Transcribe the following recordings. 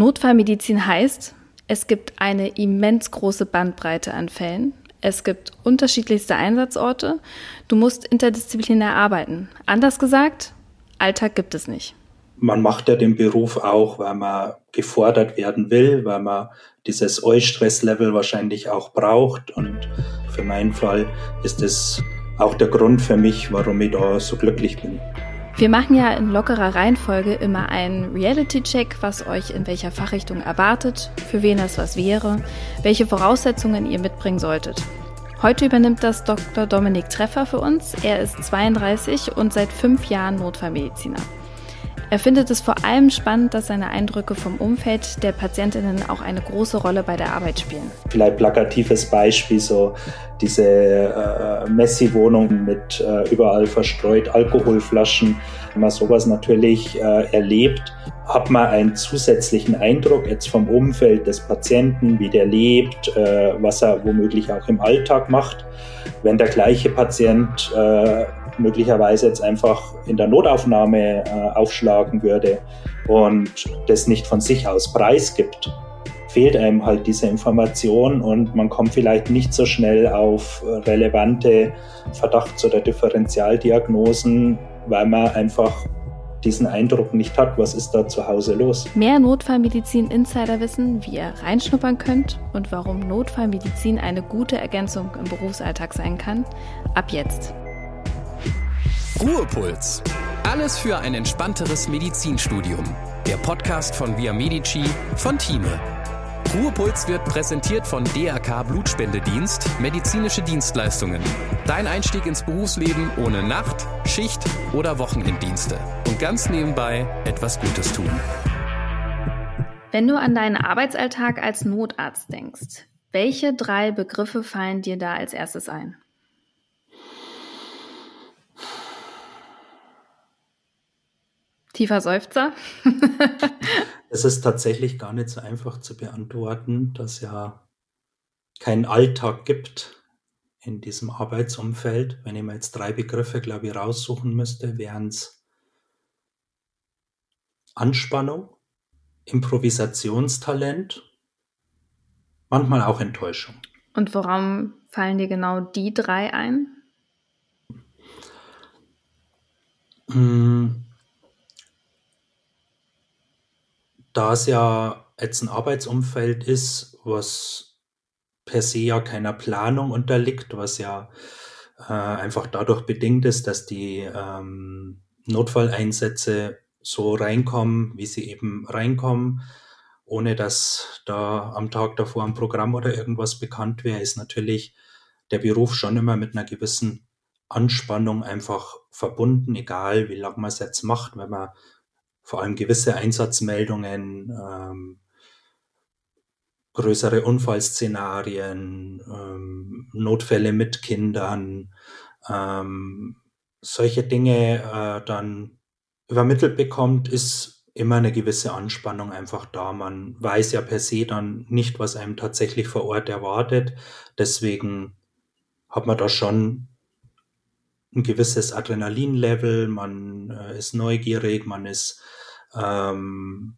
Notfallmedizin heißt, es gibt eine immens große Bandbreite an Fällen. Es gibt unterschiedlichste Einsatzorte. Du musst interdisziplinär arbeiten. Anders gesagt, Alltag gibt es nicht. Man macht ja den Beruf auch, weil man gefordert werden will, weil man dieses Eustress-Level wahrscheinlich auch braucht. Und für meinen Fall ist es auch der Grund für mich, warum ich da so glücklich bin. Wir machen ja in lockerer Reihenfolge immer einen Reality-Check, was euch in welcher Fachrichtung erwartet, für wen das was wäre, welche Voraussetzungen ihr mitbringen solltet. Heute übernimmt das Dr. Dominik Treffer für uns. Er ist 32 und seit fünf Jahren Notfallmediziner. Er findet es vor allem spannend, dass seine Eindrücke vom Umfeld der Patientinnen auch eine große Rolle bei der Arbeit spielen. Vielleicht plakatives Beispiel, so diese äh, Messi-Wohnung mit äh, überall verstreut Alkoholflaschen. Wenn man sowas natürlich äh, erlebt, hat man einen zusätzlichen Eindruck jetzt vom Umfeld des Patienten, wie der lebt, äh, was er womöglich auch im Alltag macht. Wenn der gleiche Patient äh, möglicherweise jetzt einfach in der Notaufnahme äh, aufschlagen würde und das nicht von sich aus preisgibt, fehlt einem halt diese Information und man kommt vielleicht nicht so schnell auf relevante Verdachts- oder Differentialdiagnosen, weil man einfach diesen Eindruck nicht hat, was ist da zu Hause los. Mehr Notfallmedizin-Insider wissen, wie ihr reinschnuppern könnt und warum Notfallmedizin eine gute Ergänzung im Berufsalltag sein kann, ab jetzt. Ruhepuls. Alles für ein entspannteres Medizinstudium. Der Podcast von Via Medici von Thieme. Ruhepuls wird präsentiert von DRK Blutspendedienst, medizinische Dienstleistungen. Dein Einstieg ins Berufsleben ohne Nacht, Schicht oder Wochenenddienste. Und ganz nebenbei etwas Gutes tun. Wenn du an deinen Arbeitsalltag als Notarzt denkst, welche drei Begriffe fallen dir da als erstes ein? Tiefer Seufzer. es ist tatsächlich gar nicht so einfach zu beantworten, dass ja keinen Alltag gibt in diesem Arbeitsumfeld. Wenn ich mir jetzt drei Begriffe, glaube ich, raussuchen müsste, wären es Anspannung, Improvisationstalent, manchmal auch Enttäuschung. Und warum fallen dir genau die drei ein? Hm da es ja jetzt ein Arbeitsumfeld ist, was per se ja keiner Planung unterliegt, was ja äh, einfach dadurch bedingt ist, dass die ähm, Notfalleinsätze so reinkommen, wie sie eben reinkommen, ohne dass da am Tag davor ein Programm oder irgendwas bekannt wäre, ist natürlich der Beruf schon immer mit einer gewissen Anspannung einfach verbunden, egal wie lange man es jetzt macht, wenn man vor allem gewisse Einsatzmeldungen, ähm, größere Unfallszenarien, ähm, Notfälle mit Kindern, ähm, solche Dinge äh, dann übermittelt bekommt, ist immer eine gewisse Anspannung einfach da. Man weiß ja per se dann nicht, was einem tatsächlich vor Ort erwartet. Deswegen hat man da schon ein gewisses Adrenalinlevel, man äh, ist neugierig, man ist ähm,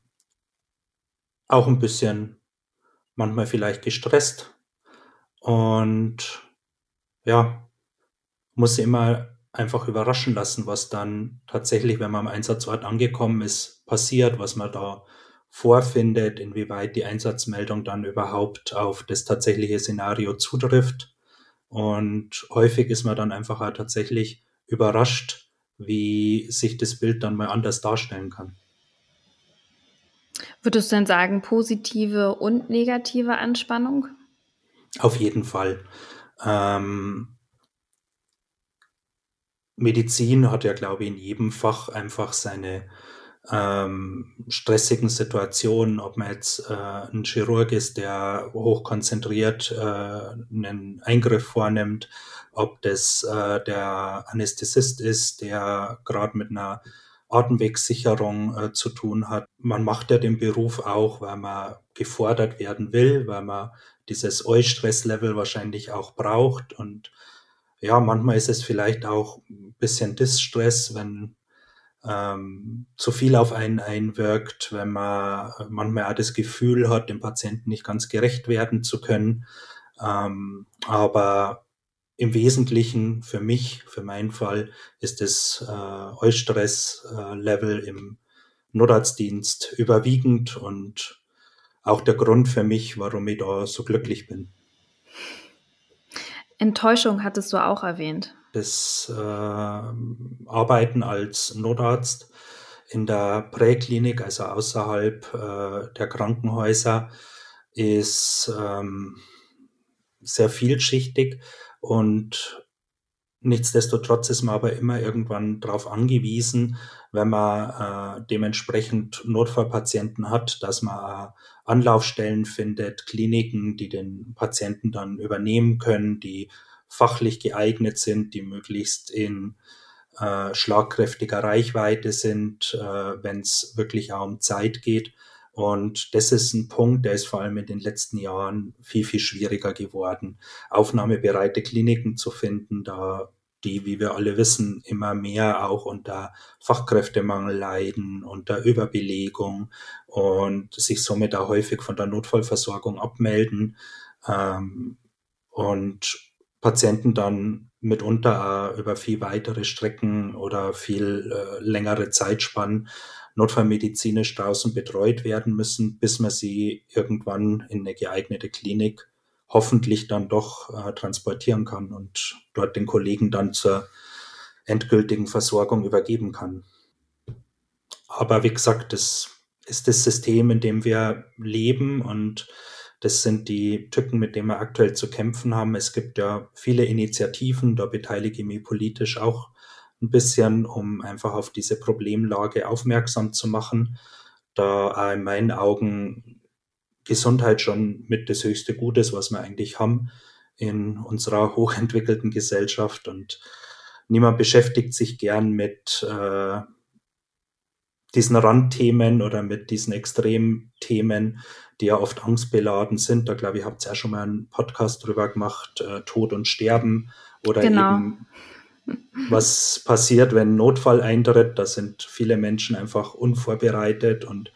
auch ein bisschen manchmal vielleicht gestresst und ja, muss immer einfach überraschen lassen, was dann tatsächlich, wenn man am Einsatzort angekommen ist, passiert, was man da vorfindet, inwieweit die Einsatzmeldung dann überhaupt auf das tatsächliche Szenario zutrifft. Und häufig ist man dann einfach auch tatsächlich überrascht, wie sich das Bild dann mal anders darstellen kann. Würdest du denn sagen, positive und negative Anspannung? Auf jeden Fall. Ähm, Medizin hat ja, glaube ich, in jedem Fach einfach seine ähm, stressigen Situationen, ob man jetzt äh, ein Chirurg ist, der hochkonzentriert äh, einen Eingriff vornimmt, ob das äh, der Anästhesist ist, der gerade mit einer Atemwegssicherung äh, zu tun hat. Man macht ja den Beruf auch, weil man gefordert werden will, weil man dieses Eustress-Level wahrscheinlich auch braucht. Und ja, manchmal ist es vielleicht auch ein bisschen Distress, wenn ähm, zu viel auf einen einwirkt, wenn man manchmal auch das Gefühl hat, dem Patienten nicht ganz gerecht werden zu können. Ähm, aber im Wesentlichen für mich, für meinen Fall, ist das äh, Eustress-Level äh, im Notarztdienst überwiegend und auch der Grund für mich, warum ich da so glücklich bin. Enttäuschung hattest du auch erwähnt. Das äh, Arbeiten als Notarzt in der Präklinik, also außerhalb äh, der Krankenhäuser, ist ähm, sehr vielschichtig und nichtsdestotrotz ist man aber immer irgendwann darauf angewiesen, wenn man äh, dementsprechend Notfallpatienten hat, dass man äh, Anlaufstellen findet, Kliniken, die den Patienten dann übernehmen können, die fachlich geeignet sind, die möglichst in äh, schlagkräftiger Reichweite sind, äh, wenn es wirklich auch um Zeit geht. Und das ist ein Punkt, der ist vor allem in den letzten Jahren viel, viel schwieriger geworden, aufnahmebereite Kliniken zu finden, da die, wie wir alle wissen, immer mehr auch unter Fachkräftemangel leiden, unter Überbelegung und sich somit auch häufig von der Notfallversorgung abmelden ähm, und Patienten dann mitunter über viel weitere Strecken oder viel äh, längere Zeitspannen notfallmedizinisch draußen betreut werden müssen, bis man sie irgendwann in eine geeignete Klinik hoffentlich dann doch äh, transportieren kann und dort den Kollegen dann zur endgültigen Versorgung übergeben kann. Aber wie gesagt, das ist das System, in dem wir leben und das sind die Tücken, mit denen wir aktuell zu kämpfen haben. Es gibt ja viele Initiativen, da beteilige ich mich politisch auch ein bisschen, um einfach auf diese Problemlage aufmerksam zu machen, da in meinen Augen Gesundheit schon mit das höchste Gut ist, was wir eigentlich haben in unserer hochentwickelten Gesellschaft. Und niemand beschäftigt sich gern mit äh, diesen Randthemen oder mit diesen Extremthemen, die ja oft angstbeladen sind. Da glaube ich, habt ihr ja schon mal einen Podcast drüber gemacht, äh, Tod und Sterben oder genau. eben was passiert, wenn Notfall eintritt. Da sind viele Menschen einfach unvorbereitet und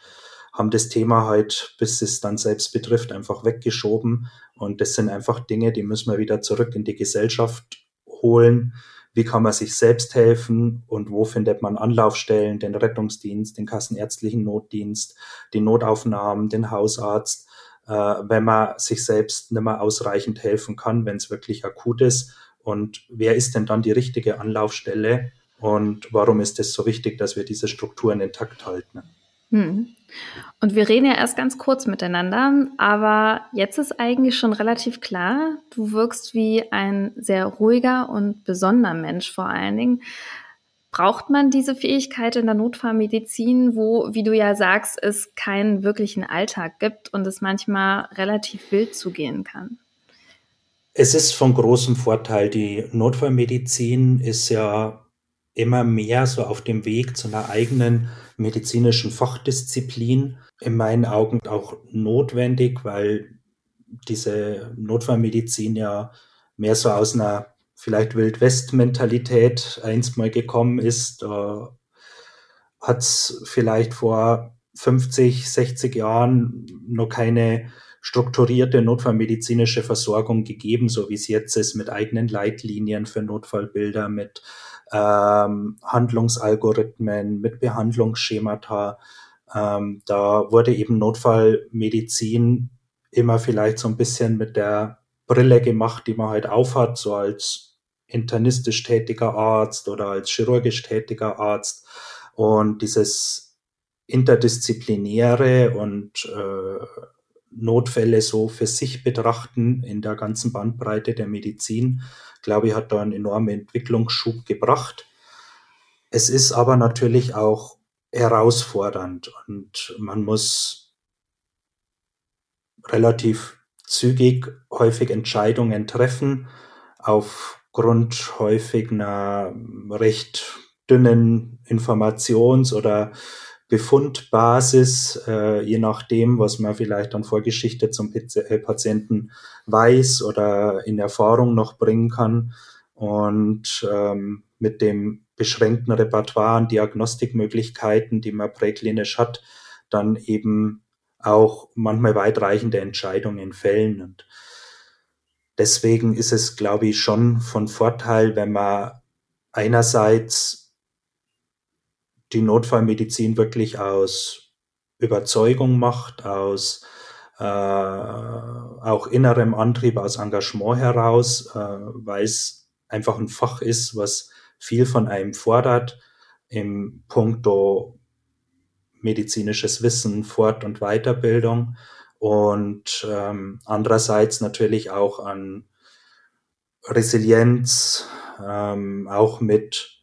haben das Thema halt, bis es dann selbst betrifft, einfach weggeschoben. Und das sind einfach Dinge, die müssen wir wieder zurück in die Gesellschaft holen. Wie kann man sich selbst helfen und wo findet man Anlaufstellen, den Rettungsdienst, den kassenärztlichen Notdienst, die Notaufnahmen, den Hausarzt, äh, wenn man sich selbst nicht mehr ausreichend helfen kann, wenn es wirklich akut ist. Und wer ist denn dann die richtige Anlaufstelle? Und warum ist es so wichtig, dass wir diese Strukturen intakt halten? Hm. Und wir reden ja erst ganz kurz miteinander, aber jetzt ist eigentlich schon relativ klar, du wirkst wie ein sehr ruhiger und besonderer Mensch vor allen Dingen. Braucht man diese Fähigkeit in der Notfallmedizin, wo, wie du ja sagst, es keinen wirklichen Alltag gibt und es manchmal relativ wild zugehen kann? Es ist von großem Vorteil. Die Notfallmedizin ist ja immer mehr so auf dem Weg zu einer eigenen medizinischen Fachdisziplin. In meinen Augen auch notwendig, weil diese Notfallmedizin ja mehr so aus einer vielleicht Wildwest-Mentalität einst mal gekommen ist. Da hat es vielleicht vor 50, 60 Jahren noch keine strukturierte notfallmedizinische Versorgung gegeben, so wie es jetzt ist, mit eigenen Leitlinien für Notfallbilder, mit ähm, Handlungsalgorithmen, mit Behandlungsschemata. Ähm, da wurde eben Notfallmedizin immer vielleicht so ein bisschen mit der Brille gemacht, die man halt aufhat, so als internistisch tätiger Arzt oder als chirurgisch tätiger Arzt. Und dieses interdisziplinäre und äh, Notfälle so für sich betrachten in der ganzen Bandbreite der Medizin, glaube ich, hat da einen enormen Entwicklungsschub gebracht. Es ist aber natürlich auch herausfordernd und man muss relativ zügig häufig Entscheidungen treffen aufgrund häufig einer recht dünnen Informations- oder Befundbasis, äh, je nachdem, was man vielleicht an Vorgeschichte zum äh, Patienten weiß oder in Erfahrung noch bringen kann. und ähm, mit dem beschränkten Repertoire an Diagnostikmöglichkeiten, die man präklinisch hat, dann eben auch manchmal weitreichende Entscheidungen fällen. Und deswegen ist es, glaube ich, schon von Vorteil, wenn man einerseits die Notfallmedizin wirklich aus Überzeugung macht, aus äh, auch innerem Antrieb, aus Engagement heraus, äh, weil es einfach ein Fach ist, was viel von einem fordert im Punkto medizinisches Wissen, Fort- und Weiterbildung und ähm, andererseits natürlich auch an Resilienz, ähm, auch mit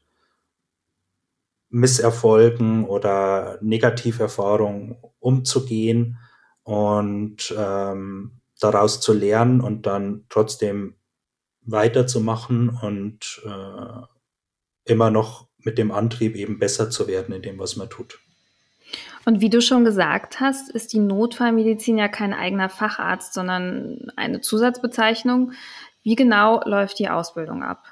Misserfolgen oder Negativerfahrungen umzugehen und ähm, daraus zu lernen und dann trotzdem weiterzumachen und äh, immer noch mit dem Antrieb eben besser zu werden in dem, was man tut. Und wie du schon gesagt hast, ist die Notfallmedizin ja kein eigener Facharzt, sondern eine Zusatzbezeichnung. Wie genau läuft die Ausbildung ab?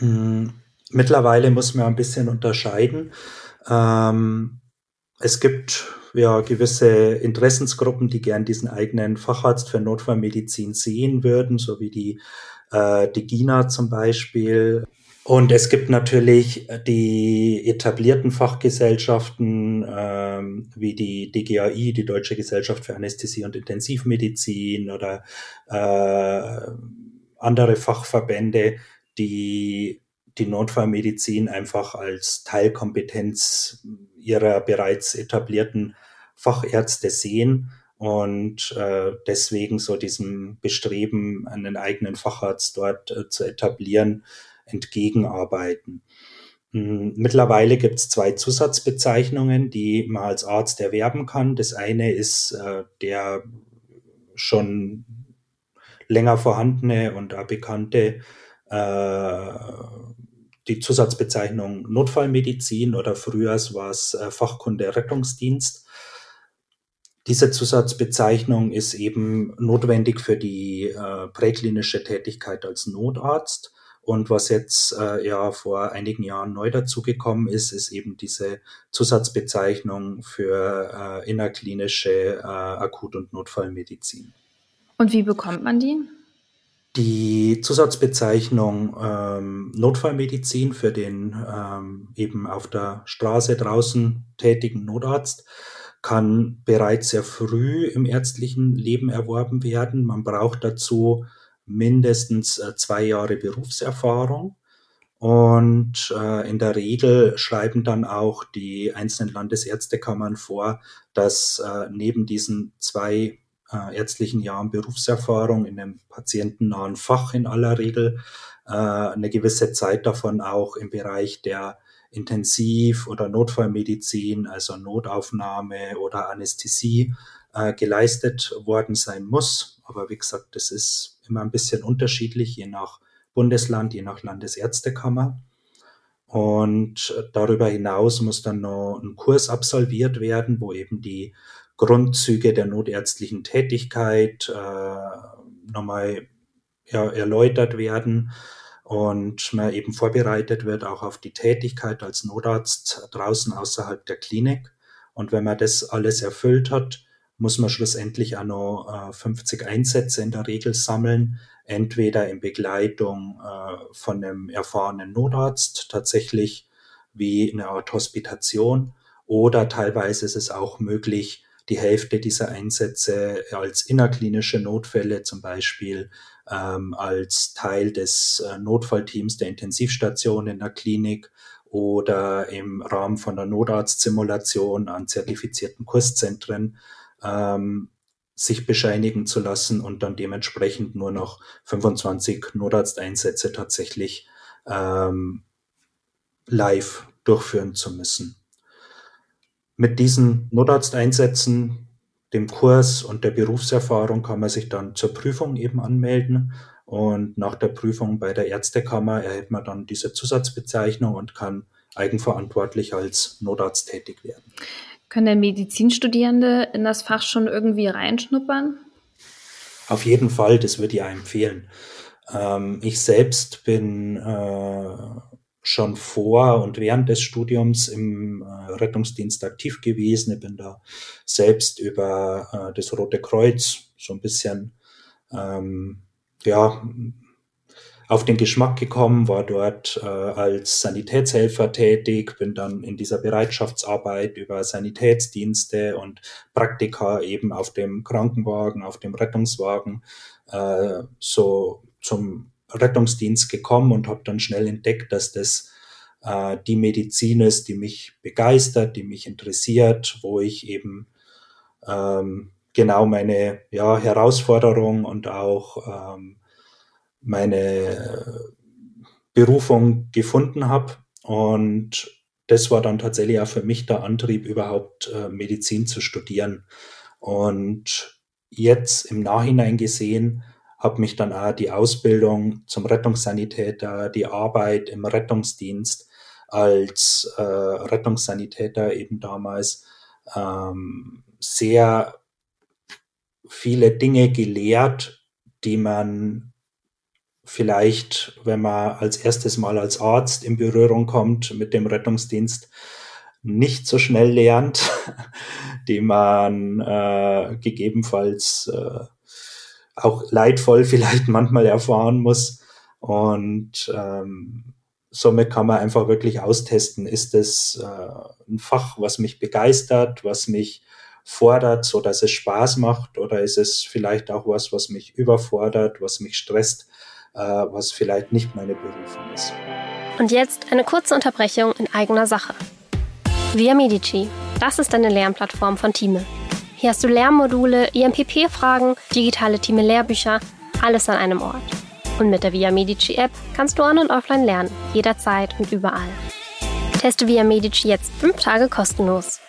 Hm, mittlerweile muss man ein bisschen unterscheiden. Ähm, es gibt ja gewisse Interessensgruppen, die gern diesen eigenen Facharzt für Notfallmedizin sehen würden, so wie die, äh, die GINA zum Beispiel. Und es gibt natürlich die etablierten Fachgesellschaften ähm, wie die DGAI, die Deutsche Gesellschaft für Anästhesie und Intensivmedizin oder äh, andere Fachverbände, die die Notfallmedizin einfach als Teilkompetenz ihrer bereits etablierten Fachärzte sehen und äh, deswegen so diesem Bestreben, einen eigenen Facharzt dort äh, zu etablieren, entgegenarbeiten. Hm, mittlerweile gibt es zwei Zusatzbezeichnungen, die man als Arzt erwerben kann. Das eine ist äh, der schon länger vorhandene und bekannte äh, die Zusatzbezeichnung Notfallmedizin oder früher war es äh, Fachkunde Rettungsdienst. Diese Zusatzbezeichnung ist eben notwendig für die äh, präklinische Tätigkeit als Notarzt. Und was jetzt äh, ja vor einigen Jahren neu dazugekommen ist, ist eben diese Zusatzbezeichnung für äh, innerklinische äh, Akut- und Notfallmedizin. Und wie bekommt man die? Die Zusatzbezeichnung ähm, Notfallmedizin für den ähm, eben auf der Straße draußen tätigen Notarzt kann bereits sehr früh im ärztlichen Leben erworben werden. Man braucht dazu mindestens äh, zwei Jahre Berufserfahrung. Und äh, in der Regel schreiben dann auch die einzelnen Landesärztekammern vor, dass äh, neben diesen zwei äh, ärztlichen Jahren Berufserfahrung in einem patientennahen Fach in aller Regel äh, eine gewisse Zeit davon auch im Bereich der Intensiv- oder Notfallmedizin, also Notaufnahme oder Anästhesie äh, geleistet worden sein muss. Aber wie gesagt, das ist immer ein bisschen unterschiedlich, je nach Bundesland, je nach Landesärztekammer. Und darüber hinaus muss dann noch ein Kurs absolviert werden, wo eben die Grundzüge der notärztlichen Tätigkeit äh, nochmal ja, erläutert werden und man eben vorbereitet wird auch auf die Tätigkeit als Notarzt draußen außerhalb der Klinik. Und wenn man das alles erfüllt hat, muss man schlussendlich auch noch äh, 50 Einsätze in der Regel sammeln, entweder in Begleitung äh, von einem erfahrenen Notarzt, tatsächlich wie eine Art Hospitation, oder teilweise ist es auch möglich, die Hälfte dieser Einsätze als innerklinische Notfälle zum Beispiel ähm, als Teil des äh, Notfallteams der Intensivstation in der Klinik oder im Rahmen von der Notarztsimulation an zertifizierten Kurszentren ähm, sich bescheinigen zu lassen und dann dementsprechend nur noch 25 Notarzteinsätze tatsächlich ähm, live durchführen zu müssen. Mit diesen Notarzteinsätzen, dem Kurs und der Berufserfahrung kann man sich dann zur Prüfung eben anmelden. Und nach der Prüfung bei der Ärztekammer erhält man dann diese Zusatzbezeichnung und kann eigenverantwortlich als Notarzt tätig werden. Können denn Medizinstudierende in das Fach schon irgendwie reinschnuppern? Auf jeden Fall, das würde ich empfehlen. Ähm, ich selbst bin äh, schon vor und während des Studiums im äh, Rettungsdienst aktiv gewesen. Ich bin da selbst über äh, das Rote Kreuz so ein bisschen ähm, ja, auf den Geschmack gekommen, war dort äh, als Sanitätshelfer tätig, bin dann in dieser Bereitschaftsarbeit über Sanitätsdienste und Praktika eben auf dem Krankenwagen, auf dem Rettungswagen äh, so zum Rettungsdienst gekommen und habe dann schnell entdeckt, dass das äh, die Medizin ist, die mich begeistert, die mich interessiert, wo ich eben ähm, genau meine ja, Herausforderung und auch ähm, meine Berufung gefunden habe. Und das war dann tatsächlich auch für mich der Antrieb, überhaupt äh, Medizin zu studieren. Und jetzt im Nachhinein gesehen, habe mich dann auch die Ausbildung zum Rettungssanitäter, die Arbeit im Rettungsdienst als äh, Rettungssanitäter eben damals ähm, sehr viele Dinge gelehrt, die man vielleicht, wenn man als erstes Mal als Arzt in Berührung kommt mit dem Rettungsdienst, nicht so schnell lernt, die man äh, gegebenenfalls äh, auch leidvoll vielleicht manchmal erfahren muss. Und ähm, somit kann man einfach wirklich austesten, ist es äh, ein Fach, was mich begeistert, was mich fordert, so dass es Spaß macht, oder ist es vielleicht auch was, was mich überfordert, was mich stresst, äh, was vielleicht nicht meine Berufung ist. Und jetzt eine kurze Unterbrechung in eigener Sache. Via Medici, das ist eine Lernplattform von Time. Hier hast du Lernmodule, IMPP-Fragen, digitale Time-Lehrbücher, alles an einem Ort. Und mit der Via Medici App kannst du on- und offline lernen, jederzeit und überall. Teste Via Medici jetzt fünf Tage kostenlos.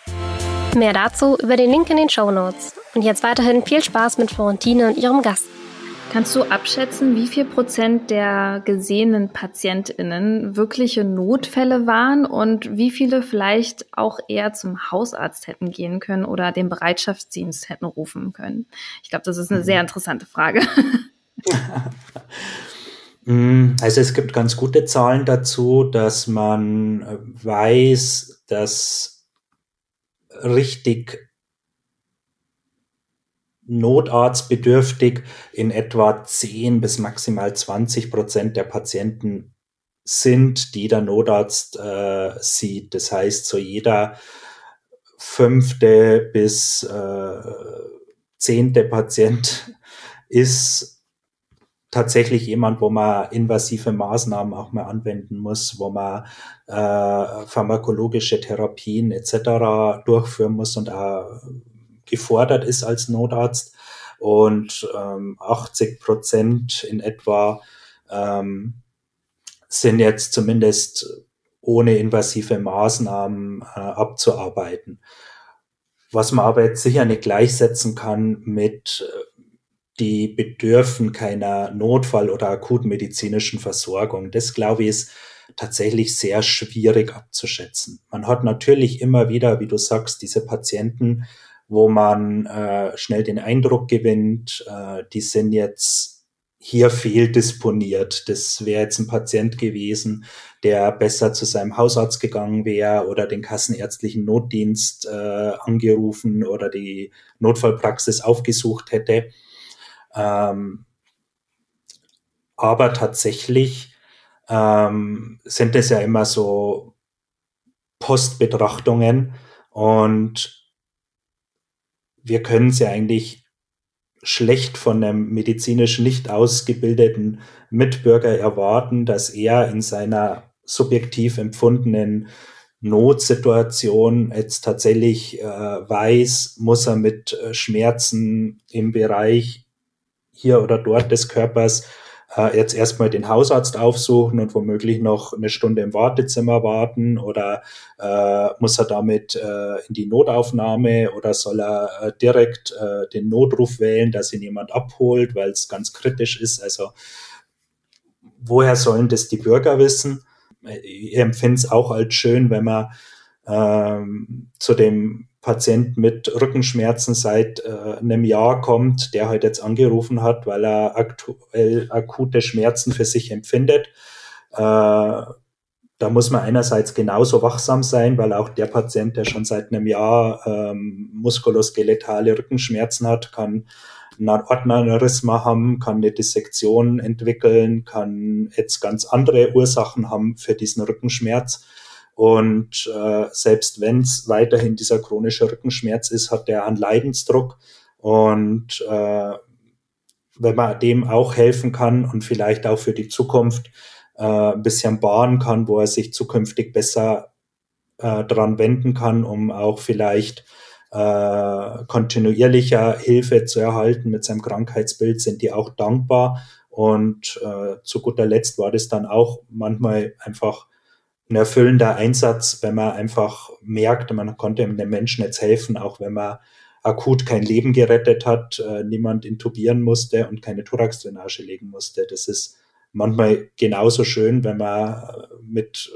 Mehr dazu über den Link in den Show Notes. Und jetzt weiterhin viel Spaß mit Florentine und ihrem Gast. Kannst du abschätzen, wie viel Prozent der gesehenen PatientInnen wirkliche Notfälle waren und wie viele vielleicht auch eher zum Hausarzt hätten gehen können oder den Bereitschaftsdienst hätten rufen können? Ich glaube, das ist eine sehr mhm. interessante Frage. Mm, also es gibt ganz gute Zahlen dazu, dass man weiß, dass richtig notarztbedürftig in etwa 10 bis maximal 20 Prozent der Patienten sind, die der Notarzt äh, sieht. Das heißt, so jeder fünfte bis äh, zehnte Patient ist tatsächlich jemand, wo man invasive Maßnahmen auch mal anwenden muss, wo man äh, pharmakologische Therapien etc. durchführen muss und auch gefordert ist als Notarzt und ähm, 80 Prozent in etwa ähm, sind jetzt zumindest ohne invasive Maßnahmen äh, abzuarbeiten. Was man aber jetzt sicher nicht gleichsetzen kann mit äh, die bedürfen keiner Notfall- oder akutmedizinischen Versorgung. Das, glaube ich, ist tatsächlich sehr schwierig abzuschätzen. Man hat natürlich immer wieder, wie du sagst, diese Patienten, wo man äh, schnell den Eindruck gewinnt, äh, die sind jetzt hier fehldisponiert. Das wäre jetzt ein Patient gewesen, der besser zu seinem Hausarzt gegangen wäre oder den kassenärztlichen Notdienst äh, angerufen oder die Notfallpraxis aufgesucht hätte. Ähm, aber tatsächlich ähm, sind es ja immer so Postbetrachtungen und wir können es ja eigentlich schlecht von einem medizinisch nicht ausgebildeten Mitbürger erwarten, dass er in seiner subjektiv empfundenen Notsituation jetzt tatsächlich äh, weiß, muss er mit äh, Schmerzen im Bereich hier oder dort des Körpers äh, jetzt erstmal den Hausarzt aufsuchen und womöglich noch eine Stunde im Wartezimmer warten oder äh, muss er damit äh, in die Notaufnahme oder soll er äh, direkt äh, den Notruf wählen, dass ihn jemand abholt, weil es ganz kritisch ist. Also woher sollen das die Bürger wissen? Ich empfinde es auch als schön, wenn man ähm, zu dem Patient mit Rückenschmerzen seit äh, einem Jahr kommt, der halt jetzt angerufen hat, weil er aktuell akute Schmerzen für sich empfindet. Äh, da muss man einerseits genauso wachsam sein, weil auch der Patient, der schon seit einem Jahr ähm, muskuloskeletale Rückenschmerzen hat, kann ein Ordneraneurysma haben, kann eine Dissektion entwickeln, kann jetzt ganz andere Ursachen haben für diesen Rückenschmerz. Und äh, selbst wenn es weiterhin dieser chronische Rückenschmerz ist, hat der einen Leidensdruck. Und äh, wenn man dem auch helfen kann und vielleicht auch für die Zukunft äh, ein bisschen bahnen kann, wo er sich zukünftig besser äh, dran wenden kann, um auch vielleicht äh, kontinuierlicher Hilfe zu erhalten mit seinem Krankheitsbild, sind die auch dankbar. Und äh, zu guter Letzt war das dann auch manchmal einfach ein erfüllender Einsatz, wenn man einfach merkt, man konnte dem Menschen jetzt helfen, auch wenn man akut kein Leben gerettet hat, äh, niemand intubieren musste und keine Thoraxdrainage legen musste. Das ist manchmal genauso schön, wenn man äh, mit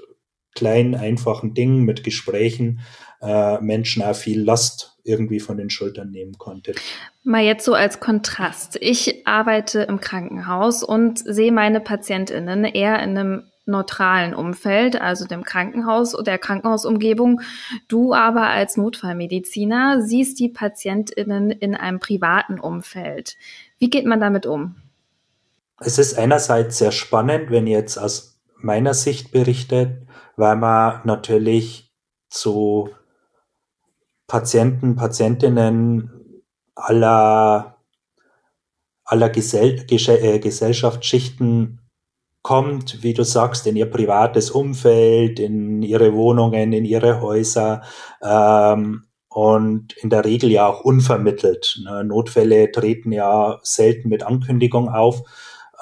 kleinen, einfachen Dingen, mit Gesprächen äh, Menschen auch viel Last irgendwie von den Schultern nehmen konnte. Mal jetzt so als Kontrast. Ich arbeite im Krankenhaus und sehe meine PatientInnen eher in einem neutralen Umfeld, also dem Krankenhaus oder der Krankenhausumgebung. Du aber als Notfallmediziner siehst die PatientInnen in einem privaten Umfeld. Wie geht man damit um? Es ist einerseits sehr spannend, wenn ich jetzt aus meiner Sicht berichte, weil man natürlich zu Patienten, Patientinnen aller, aller Gesell äh, Gesellschaftsschichten kommt, wie du sagst, in ihr privates Umfeld, in ihre Wohnungen, in ihre Häuser ähm, und in der Regel ja auch unvermittelt. Ne? Notfälle treten ja selten mit Ankündigung auf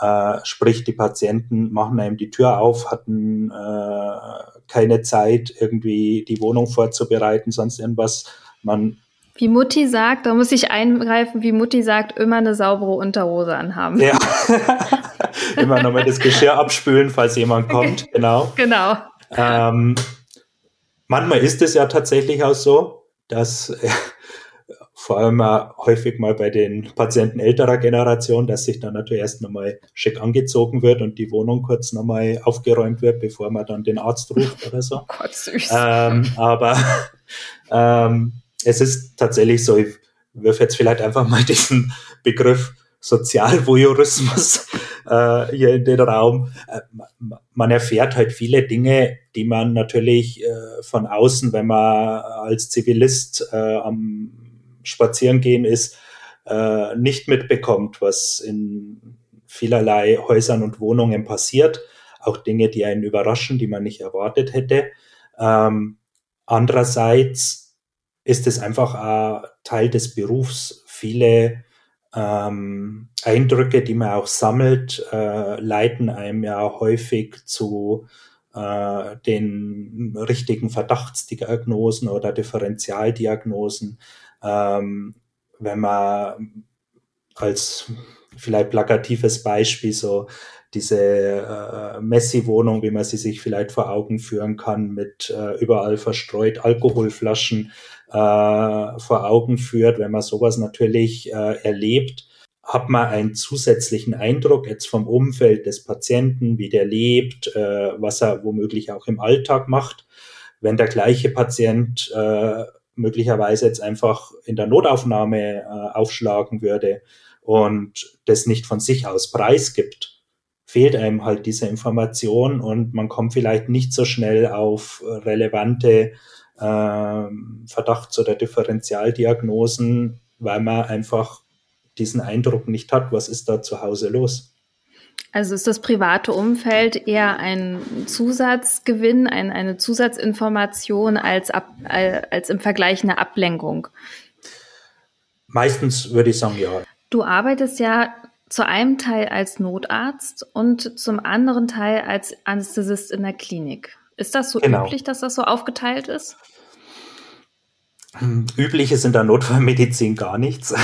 äh, sprich, die Patienten machen einem die Tür auf, hatten äh, keine Zeit, irgendwie die Wohnung vorzubereiten, sonst irgendwas. Man wie Mutti sagt, da muss ich eingreifen, wie Mutti sagt, immer eine saubere Unterhose anhaben. Ja. immer nochmal das Geschirr abspülen, falls jemand kommt, genau. Genau. Ähm, manchmal ist es ja tatsächlich auch so, dass vor allem häufig mal bei den Patienten älterer Generation, dass sich dann natürlich erst nochmal schick angezogen wird und die Wohnung kurz nochmal aufgeräumt wird, bevor man dann den Arzt ruft oder so. Oh Gott, süß. Ähm, aber ähm, es ist tatsächlich so, ich wirf jetzt vielleicht einfach mal diesen Begriff Sozialvoyeurismus äh, hier in den Raum. Äh, man erfährt halt viele Dinge, die man natürlich äh, von außen, wenn man als Zivilist äh, am spazieren gehen ist, äh, nicht mitbekommt, was in vielerlei Häusern und Wohnungen passiert. Auch Dinge, die einen überraschen, die man nicht erwartet hätte. Ähm, andererseits ist es einfach ein Teil des Berufs. Viele ähm, Eindrücke, die man auch sammelt, äh, leiten einem ja häufig zu äh, den richtigen Verdachtsdiagnosen oder Differentialdiagnosen. Ähm, wenn man als vielleicht plakatives Beispiel so diese äh, Messi-Wohnung, wie man sie sich vielleicht vor Augen führen kann, mit äh, überall verstreut Alkoholflaschen vor Augen führt. Wenn man sowas natürlich äh, erlebt, hat man einen zusätzlichen Eindruck jetzt vom Umfeld des Patienten, wie der lebt, äh, was er womöglich auch im Alltag macht. Wenn der gleiche Patient äh, möglicherweise jetzt einfach in der Notaufnahme äh, aufschlagen würde und das nicht von sich aus preisgibt, fehlt einem halt diese Information und man kommt vielleicht nicht so schnell auf relevante äh, Verdachts- oder Differentialdiagnosen, weil man einfach diesen Eindruck nicht hat, was ist da zu Hause los. Also ist das private Umfeld eher ein Zusatzgewinn, ein, eine Zusatzinformation als, ab, als im Vergleich eine Ablenkung? Meistens würde ich sagen, ja. Du arbeitest ja zu einem Teil als Notarzt und zum anderen Teil als Anästhesist in der Klinik. Ist das so genau. üblich, dass das so aufgeteilt ist? Üblich ist in der Notfallmedizin gar nichts.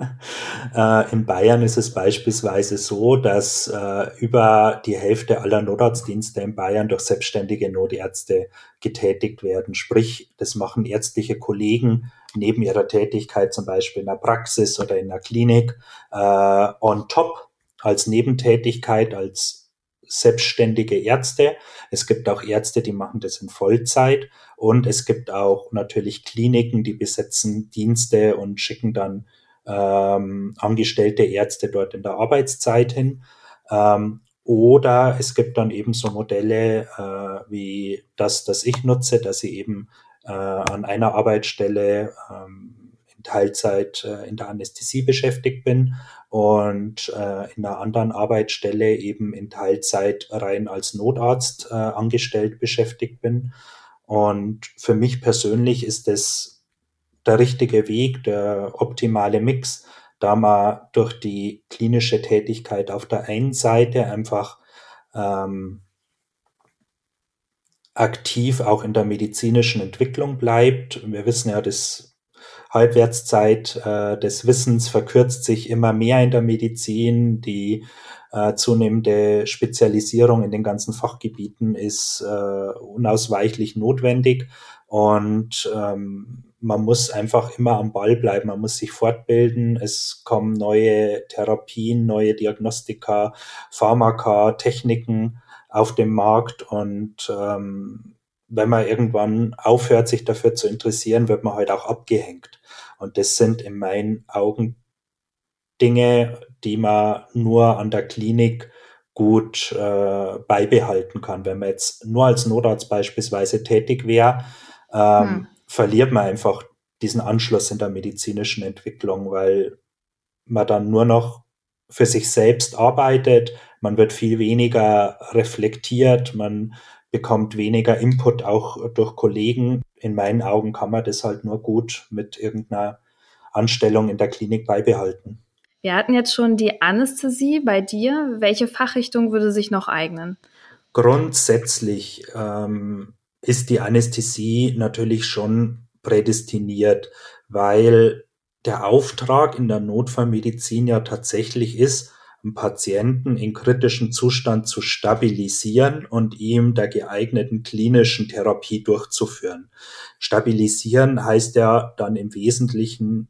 äh, in Bayern ist es beispielsweise so, dass äh, über die Hälfte aller Notarztdienste in Bayern durch selbstständige Notärzte getätigt werden. Sprich, das machen ärztliche Kollegen neben ihrer Tätigkeit zum Beispiel in der Praxis oder in der Klinik äh, on top als Nebentätigkeit, als selbstständige Ärzte. Es gibt auch Ärzte, die machen das in Vollzeit. Und es gibt auch natürlich Kliniken, die besetzen Dienste und schicken dann ähm, angestellte Ärzte dort in der Arbeitszeit hin. Ähm, oder es gibt dann eben so Modelle äh, wie das, das ich nutze, dass ich eben äh, an einer Arbeitsstelle ähm, in Teilzeit äh, in der Anästhesie beschäftigt bin und äh, in einer anderen Arbeitsstelle eben in Teilzeit rein als Notarzt äh, angestellt beschäftigt bin. Und für mich persönlich ist es der richtige Weg, der optimale Mix, da man durch die klinische Tätigkeit auf der einen Seite einfach ähm, aktiv auch in der medizinischen Entwicklung bleibt. Wir wissen ja, das Halbwertszeit äh, des Wissens verkürzt sich immer mehr in der Medizin. Die äh, zunehmende Spezialisierung in den ganzen Fachgebieten ist äh, unausweichlich notwendig und ähm, man muss einfach immer am Ball bleiben, man muss sich fortbilden. Es kommen neue Therapien, neue Diagnostika, Pharmaka, Techniken auf den Markt und ähm, wenn man irgendwann aufhört, sich dafür zu interessieren, wird man halt auch abgehängt. Und das sind in meinen Augen Dinge, die man nur an der Klinik gut äh, beibehalten kann. Wenn man jetzt nur als Notarzt beispielsweise tätig wäre, ähm, hm. verliert man einfach diesen Anschluss in der medizinischen Entwicklung, weil man dann nur noch für sich selbst arbeitet, man wird viel weniger reflektiert, man bekommt weniger Input auch durch Kollegen in meinen Augen kann man das halt nur gut mit irgendeiner Anstellung in der Klinik beibehalten. Wir hatten jetzt schon die Anästhesie bei dir. Welche Fachrichtung würde sich noch eignen? Grundsätzlich ähm, ist die Anästhesie natürlich schon prädestiniert, weil der Auftrag in der Notfallmedizin ja tatsächlich ist, Patienten in kritischem Zustand zu stabilisieren und ihm der geeigneten klinischen Therapie durchzuführen. Stabilisieren heißt ja dann im Wesentlichen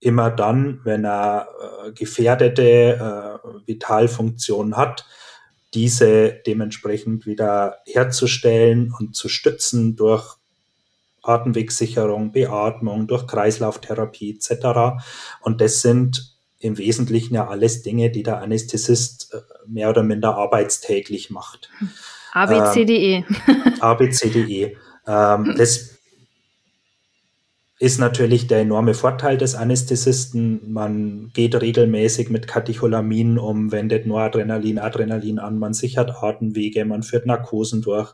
immer dann, wenn er äh, gefährdete äh, Vitalfunktionen hat, diese dementsprechend wieder herzustellen und zu stützen durch Atemwegssicherung, Beatmung, durch Kreislauftherapie etc. Und das sind im Wesentlichen ja alles Dinge, die der Anästhesist äh, mehr oder minder arbeitstäglich macht. ABCDE. Ähm, ABCDE. Ähm, das ist natürlich der enorme Vorteil des Anästhesisten. Man geht regelmäßig mit Katecholamin um, wendet Noradrenalin, Adrenalin an, man sichert Atemwege, man führt Narkosen durch.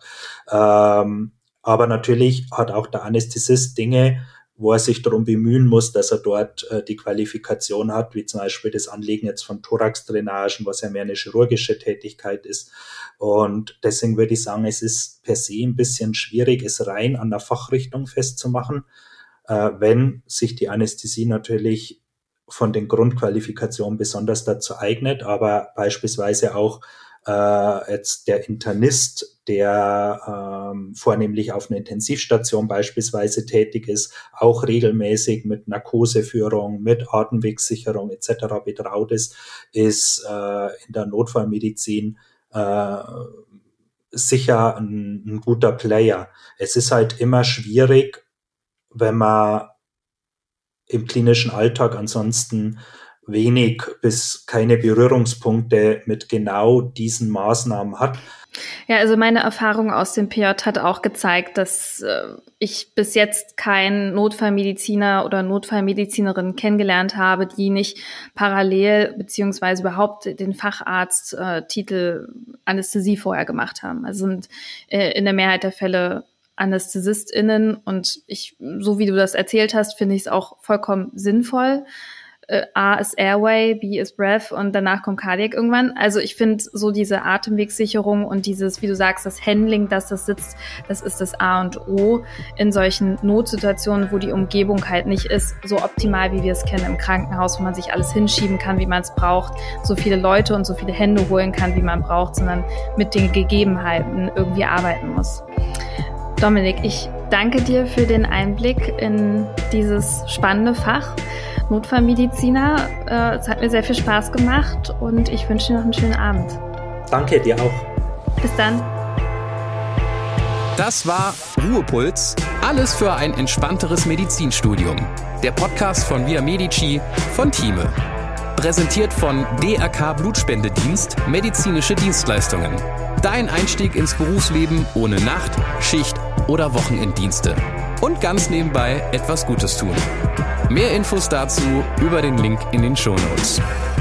Ähm, aber natürlich hat auch der Anästhesist Dinge, wo er sich darum bemühen muss, dass er dort äh, die Qualifikation hat, wie zum Beispiel das Anlegen jetzt von Thoraxdrainagen, was ja mehr eine chirurgische Tätigkeit ist. Und deswegen würde ich sagen, es ist per se ein bisschen schwierig, es rein an der Fachrichtung festzumachen, äh, wenn sich die Anästhesie natürlich von den Grundqualifikationen besonders dazu eignet, aber beispielsweise auch äh, jetzt der Internist, der ähm, vornehmlich auf einer Intensivstation beispielsweise tätig ist, auch regelmäßig mit Narkoseführung, mit Atemwegssicherung etc. betraut ist, ist äh, in der Notfallmedizin äh, sicher ein, ein guter Player. Es ist halt immer schwierig, wenn man im klinischen Alltag ansonsten wenig bis keine Berührungspunkte mit genau diesen Maßnahmen hat. Ja, also meine Erfahrung aus dem PJ hat auch gezeigt, dass äh, ich bis jetzt keinen Notfallmediziner oder Notfallmedizinerin kennengelernt habe, die nicht parallel beziehungsweise überhaupt den Facharzttitel äh, Anästhesie vorher gemacht haben. Also sind äh, in der Mehrheit der Fälle AnästhesistInnen und ich, so wie du das erzählt hast, finde ich es auch vollkommen sinnvoll äh, A ist Airway, B ist Breath und danach kommt Cardiac irgendwann. Also ich finde so diese Atemwegssicherung und dieses, wie du sagst, das Handling, dass das sitzt, das ist das A und O in solchen Notsituationen, wo die Umgebung halt nicht ist, so optimal, wie wir es kennen im Krankenhaus, wo man sich alles hinschieben kann, wie man es braucht, so viele Leute und so viele Hände holen kann, wie man braucht, sondern mit den Gegebenheiten irgendwie arbeiten muss. Dominik, ich danke dir für den Einblick in dieses spannende Fach. Notfallmediziner. Äh, es hat mir sehr viel Spaß gemacht und ich wünsche dir noch einen schönen Abend. Danke dir auch. Bis dann. Das war Ruhepuls. Alles für ein entspannteres Medizinstudium. Der Podcast von Via Medici von Thieme. Präsentiert von DRK Blutspendedienst Medizinische Dienstleistungen. Dein Einstieg ins Berufsleben ohne Nacht, Schicht oder Wochenenddienste. Und ganz nebenbei etwas Gutes tun. Mehr Infos dazu über den Link in den Shownotes. Notes.